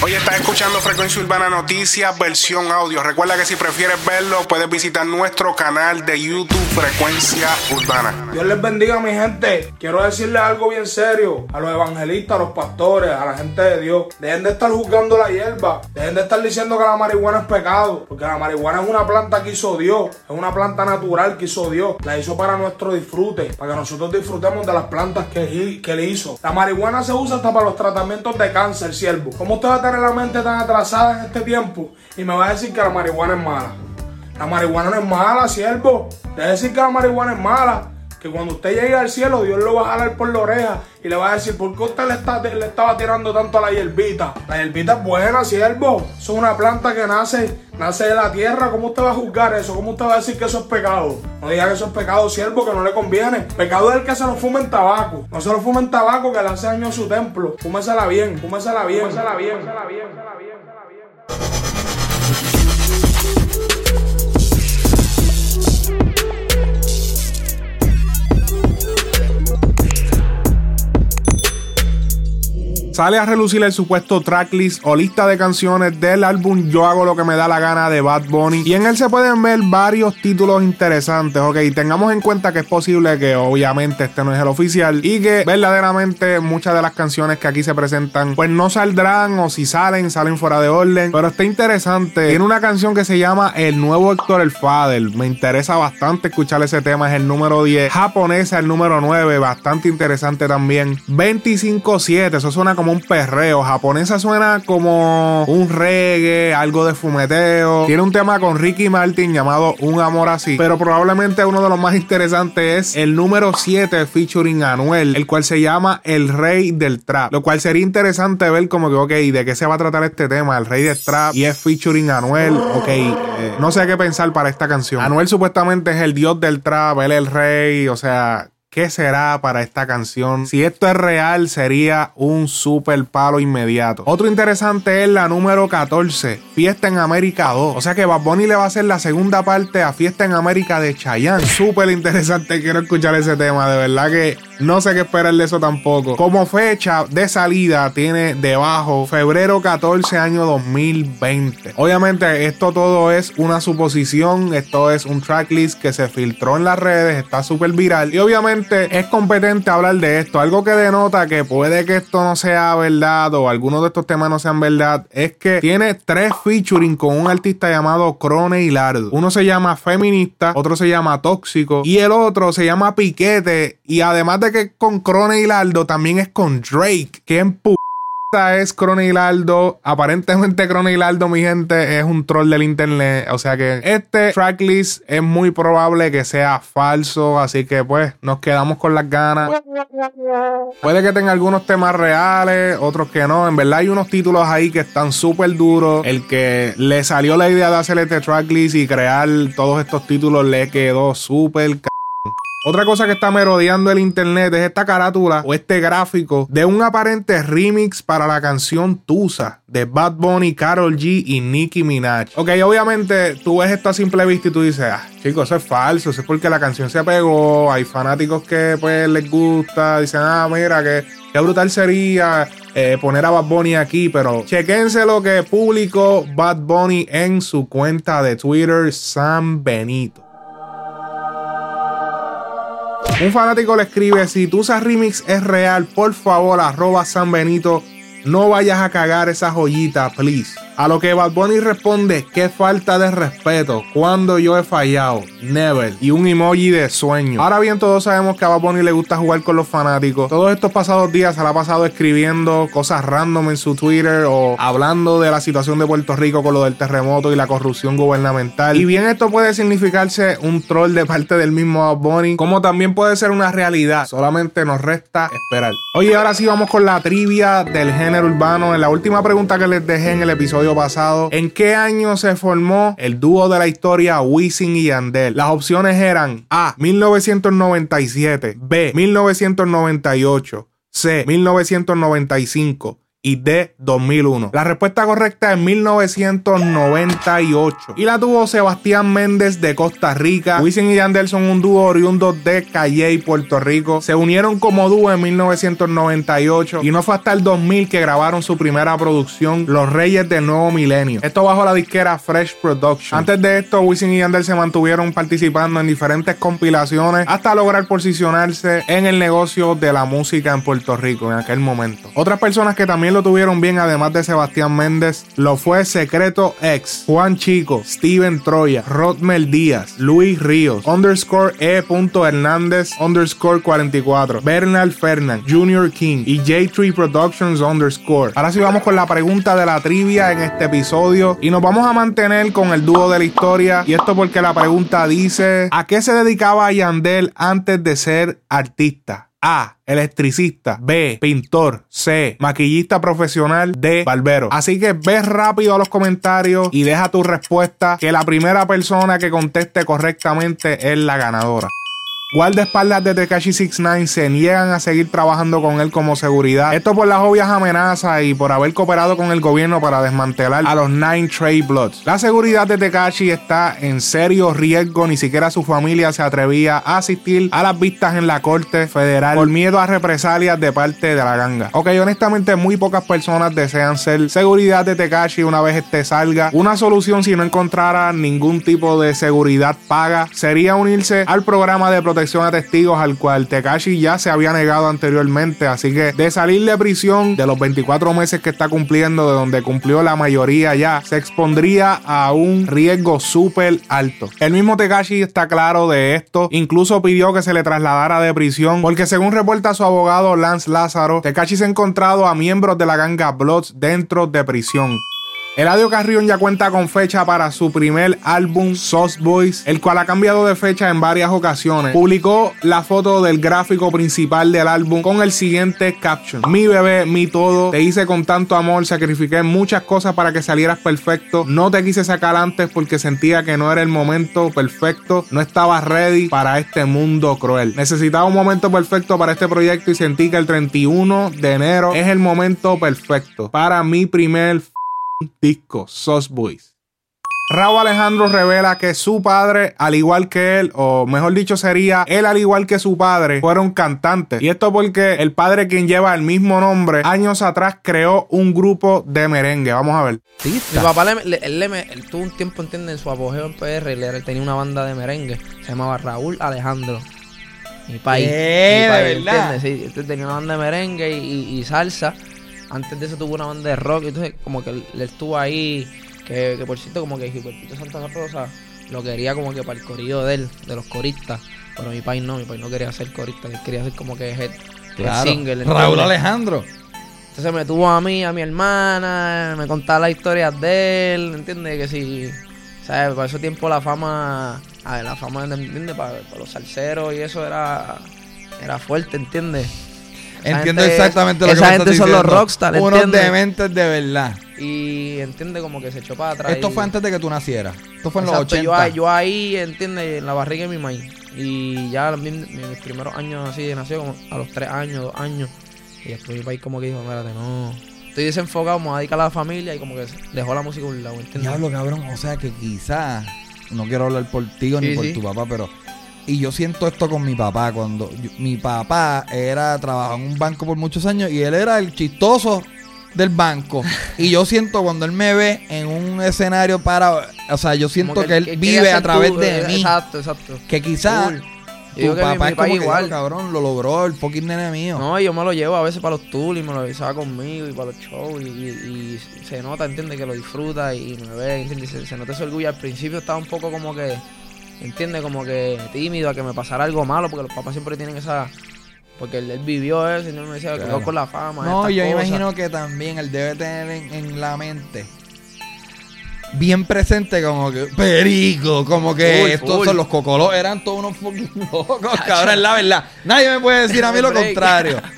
Hoy estás escuchando Frecuencia Urbana Noticias, versión audio. Recuerda que si prefieres verlo, puedes visitar nuestro canal de YouTube Frecuencia Urbana. Dios les bendiga, mi gente. Quiero decirles algo bien serio a los evangelistas, a los pastores, a la gente de Dios. Dejen de estar juzgando la hierba. Dejen de estar diciendo que la marihuana es pecado. Porque la marihuana es una planta que hizo Dios. Es una planta natural que hizo Dios. La hizo para nuestro disfrute. Para que nosotros disfrutemos de las plantas que, que le hizo. La marihuana se usa hasta para los tratamientos de cáncer, siervo. ¿Cómo usted va a tener la mente tan atrasada en este tiempo y me va a decir que la marihuana es mala. La marihuana no es mala, siervo. Debe decir que la marihuana es mala. Que cuando usted llegue al cielo, Dios lo va a jalar por la oreja y le va a decir, ¿por qué usted le, estaba tirando tanto a la hierbita? La hierbita es buena, siervo. Es una planta que nace, nace de la tierra. ¿Cómo usted va a juzgar eso? ¿Cómo usted va a decir que eso es pecado? No diga que eso es pecado, siervo, que no le conviene. Pecado es el que se lo fuma en tabaco. No se lo fuma en tabaco que le hace daño a su templo. Fúmesela bien, fúmesela bien, fúmesela bien, fúmesela bien, fúmesela bien. Sale a relucir el supuesto tracklist o lista de canciones del álbum Yo hago lo que me da la gana de Bad Bunny. Y en él se pueden ver varios títulos interesantes. Ok, tengamos en cuenta que es posible que obviamente este no es el oficial y que verdaderamente muchas de las canciones que aquí se presentan pues no saldrán o si salen, salen fuera de orden. Pero está interesante. Tiene una canción que se llama El nuevo Héctor el Fader. Me interesa bastante escuchar ese tema. Es el número 10. Japonesa, el número 9. Bastante interesante también. 25-7. Eso suena como un perreo. Japonesa suena como un reggae, algo de fumeteo. Tiene un tema con Ricky Martin llamado Un Amor Así. Pero probablemente uno de los más interesantes es el número 7 featuring Anuel, el cual se llama El Rey del Trap. Lo cual sería interesante ver como que, ok, ¿de qué se va a tratar este tema? El Rey del Trap y es featuring Anuel. Ok, eh, no sé qué pensar para esta canción. Anuel supuestamente es el dios del trap, él es el rey, o sea, ¿Qué será para esta canción? Si esto es real, sería un super palo inmediato. Otro interesante es la número 14, Fiesta en América 2. O sea que Bad Bunny le va a hacer la segunda parte a Fiesta en América de Chayanne. Súper interesante, quiero escuchar ese tema. De verdad que no sé qué esperar de eso tampoco. Como fecha de salida tiene debajo febrero 14 año 2020. Obviamente esto todo es una suposición. Esto es un tracklist que se filtró en las redes. Está súper viral. Y obviamente es competente hablar de esto. Algo que denota que puede que esto no sea verdad o algunos de estos temas no sean verdad es que tiene tres featuring con un artista llamado Crone Hilardo. Uno se llama Feminista, otro se llama Tóxico y el otro se llama Piquete. Y además de que con Crone Hilardo también es con Drake. Que en esta es Cronilardo. Aparentemente Cronilardo, mi gente, es un troll del internet. O sea que este tracklist es muy probable que sea falso. Así que pues nos quedamos con las ganas. Puede que tenga algunos temas reales, otros que no. En verdad hay unos títulos ahí que están súper duros. El que le salió la idea de hacer este tracklist y crear todos estos títulos le quedó súper otra cosa que está merodeando el internet es esta carátula o este gráfico de un aparente remix para la canción Tusa de Bad Bunny, Carol G y Nicki Minaj. Ok, obviamente tú ves esto a simple vista y tú dices, ah, chicos, eso es falso, eso es porque la canción se pegó, hay fanáticos que pues les gusta, dicen, ah, mira, que qué brutal sería eh, poner a Bad Bunny aquí, pero chequense lo que publicó Bad Bunny en su cuenta de Twitter, San Benito. Un fanático le escribe, si tu usas remix es real, por favor, arroba San Benito, no vayas a cagar esa joyita, please. A lo que Bad Bunny responde, qué falta de respeto, cuando yo he fallado, never, y un emoji de sueño. Ahora bien, todos sabemos que a Bad Bunny le gusta jugar con los fanáticos. Todos estos pasados días se la ha pasado escribiendo cosas random en su Twitter o hablando de la situación de Puerto Rico con lo del terremoto y la corrupción gubernamental. Y bien, esto puede significarse un troll de parte del mismo Bad Bunny, como también puede ser una realidad. Solamente nos resta esperar. Oye, ahora sí vamos con la trivia del género urbano. En la última pregunta que les dejé en el episodio pasado. ¿En qué año se formó el dúo de la historia Wisin y Yandel? Las opciones eran A. 1997, B. 1998, C. 1995 y de 2001. La respuesta correcta es 1998 y la tuvo Sebastián Méndez de Costa Rica. Wisin y Yandel son un dúo oriundo de Calle, Puerto Rico. Se unieron como dúo en 1998 y no fue hasta el 2000 que grabaron su primera producción, Los Reyes del Nuevo Milenio. Esto bajo la disquera Fresh Production. Antes de esto, Wisin y Yandel se mantuvieron participando en diferentes compilaciones hasta lograr posicionarse en el negocio de la música en Puerto Rico en aquel momento. Otras personas que también lo tuvieron bien, además de Sebastián Méndez, lo fue Secreto X, Juan Chico, Steven Troya, Rodmel Díaz, Luis Ríos, underscore E. Hernández, underscore 44, Bernal Fernand, Junior King y J3 Productions underscore. Ahora sí vamos con la pregunta de la trivia en este episodio y nos vamos a mantener con el dúo de la historia y esto porque la pregunta dice ¿a qué se dedicaba Yandel antes de ser artista? A. Electricista. B. Pintor. C. Maquillista profesional. D. Barbero. Así que ve rápido a los comentarios y deja tu respuesta que la primera persona que conteste correctamente es la ganadora. Guardaespaldas de Tekashi 69 se niegan a seguir trabajando con él como seguridad. Esto por las obvias amenazas y por haber cooperado con el gobierno para desmantelar a los Nine Trade Bloods. La seguridad de Tekashi está en serio riesgo. Ni siquiera su familia se atrevía a asistir a las vistas en la corte federal por miedo a represalias de parte de la ganga. Ok, honestamente, muy pocas personas desean ser seguridad de Tekashi una vez este salga. Una solución si no encontrara ningún tipo de seguridad paga sería unirse al programa de protección a testigos al cual Tekashi ya se había negado anteriormente. Así que de salir de prisión de los 24 meses que está cumpliendo, de donde cumplió la mayoría ya, se expondría a un riesgo súper alto. El mismo Tekashi está claro de esto. Incluso pidió que se le trasladara de prisión porque según reporta su abogado Lance Lázaro, Tekashi se ha encontrado a miembros de la ganga Bloods dentro de prisión. Eladio Carrión ya cuenta con fecha para su primer álbum Sauce Boys, el cual ha cambiado de fecha en varias ocasiones. Publicó la foto del gráfico principal del álbum con el siguiente caption: Mi bebé, mi todo, te hice con tanto amor, sacrifiqué muchas cosas para que salieras perfecto. No te quise sacar antes porque sentía que no era el momento perfecto, no estaba ready para este mundo cruel. Necesitaba un momento perfecto para este proyecto y sentí que el 31 de enero es el momento perfecto para mi primer disco, Sauce Boys. Raúl Alejandro revela que su padre, al igual que él, o mejor dicho sería él al igual que su padre, fueron cantantes. Y esto porque el padre quien lleva el mismo nombre, años atrás creó un grupo de merengue. Vamos a ver. Mi papá le, él, tuvo un tiempo, entiende, en su apogeo en PR, él, tenía una banda de merengue, se llamaba Raúl Alejandro. Mi país. Eh, mi país, ¿verdad? Sí, tenía una banda de merengue y salsa. Antes de eso tuvo una banda de rock. Y entonces, como que él, estuvo ahí. Que, que, por cierto, como que Gilbertito Santa Rosa lo quería como que para el corrido de él, de los coristas. Pero mi país no, mi país no quería ser corista, él quería ser como que head, claro. single. Raúl Alejandro. Entonces me tuvo a mí, a mi hermana, me contaba las historias de él, ¿entiendes? Que si, ¿sabes? Por ese tiempo la fama, a ver, la fama, ¿entiendes? Para, para los salseros y eso era, era fuerte, ¿entiendes? Entiendo exactamente lo que Esa gente son los rockstars, Unos dementes de verdad. Y entiende como que se echó para atrás. Esto fue antes de que tú nacieras. Esto fue en los 80. Yo, ahí, entiende, en la barriga de mi maíz. Y ya en mis primeros años así, nació como a los 3 años, 2 años. Y después mi país como que dijo, espérate, no. Estoy desenfocado, me voy a dedicar a la familia y como que dejó la música a un lado, ¿entiendes? Diablo, cabrón. O sea que quizás, no quiero hablar por ti ni por tu papá, pero y yo siento esto con mi papá. Cuando mi papá era trabajaba en un banco por muchos años y él era el chistoso del banco. y yo siento cuando él me ve en un escenario para. O sea, yo siento que, él vive a través de mí. Exacto, exacto. Que quizás. Tu papá es como igual. cabrón, lo logró, el fucking nene mío. No, yo me lo llevo a veces para los tours y me lo avisaba conmigo y para los shows y, se nota, entiende, que lo disfruta y me ve, entiende, se, se nota ese orgullo. Al principio estaba un poco como que ¿entiendes? Como que tímido a que me pasara algo malo, porque los papás siempre tienen esa... Porque él, vivió eso y no me decía que con la fama. No, yo imagino que también él debe tener en, la mente bien presente como que perico, como que estos son los cocolos, eran todos unos fucking locos, cabrón, la verdad. Nadie me puede decir a mí lo contrario.